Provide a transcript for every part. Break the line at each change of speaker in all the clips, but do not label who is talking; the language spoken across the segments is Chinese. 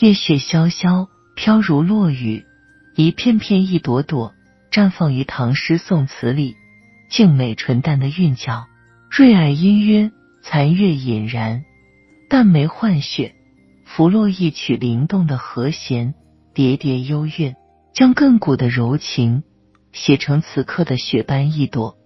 夜雪潇潇，飘如落雨，一片片，一朵朵，绽放于唐诗宋词里，静美纯淡的韵脚，瑞霭氤氲，残月隐然，淡梅换雪，拂落一曲灵动的和弦，叠叠幽韵，将亘古的柔情写成此刻的雪般一朵。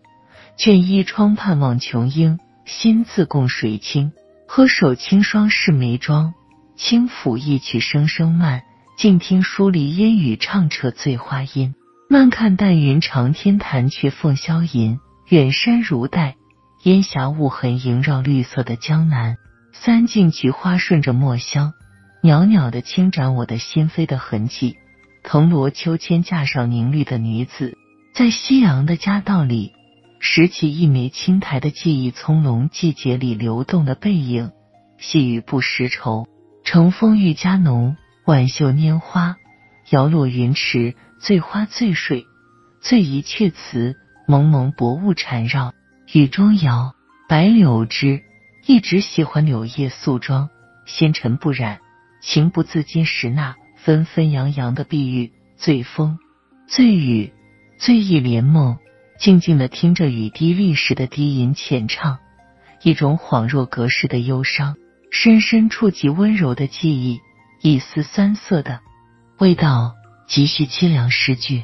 卷衣窗畔望琼英，心自共水清。喝手清霜试眉妆。轻抚一曲声声慢，静听疏篱烟雨唱彻醉花音。慢看淡云长天弹却凤箫吟，远山如黛，烟霞雾痕萦绕绿色的江南。三径菊花顺着墨香，袅袅的轻展我的心扉的痕迹。藤萝秋千架上凝绿的女子，在夕阳的夹道里拾起一枚青苔的记忆，葱茏季节里流动的背影，细雨不识愁。乘风愈加浓，挽袖拈花，摇落云池，醉花醉水，醉一阙词，蒙蒙薄雾缠绕，雨中摇，白柳枝。一直喜欢柳叶素妆，纤尘不染，情不自禁拾那纷纷扬扬的碧玉，醉风，醉雨，醉意连梦，静静的听着雨滴历时的低吟浅唱，一种恍若隔世的忧伤。深深触及温柔的记忆，一丝酸涩的味道，极续凄凉诗句。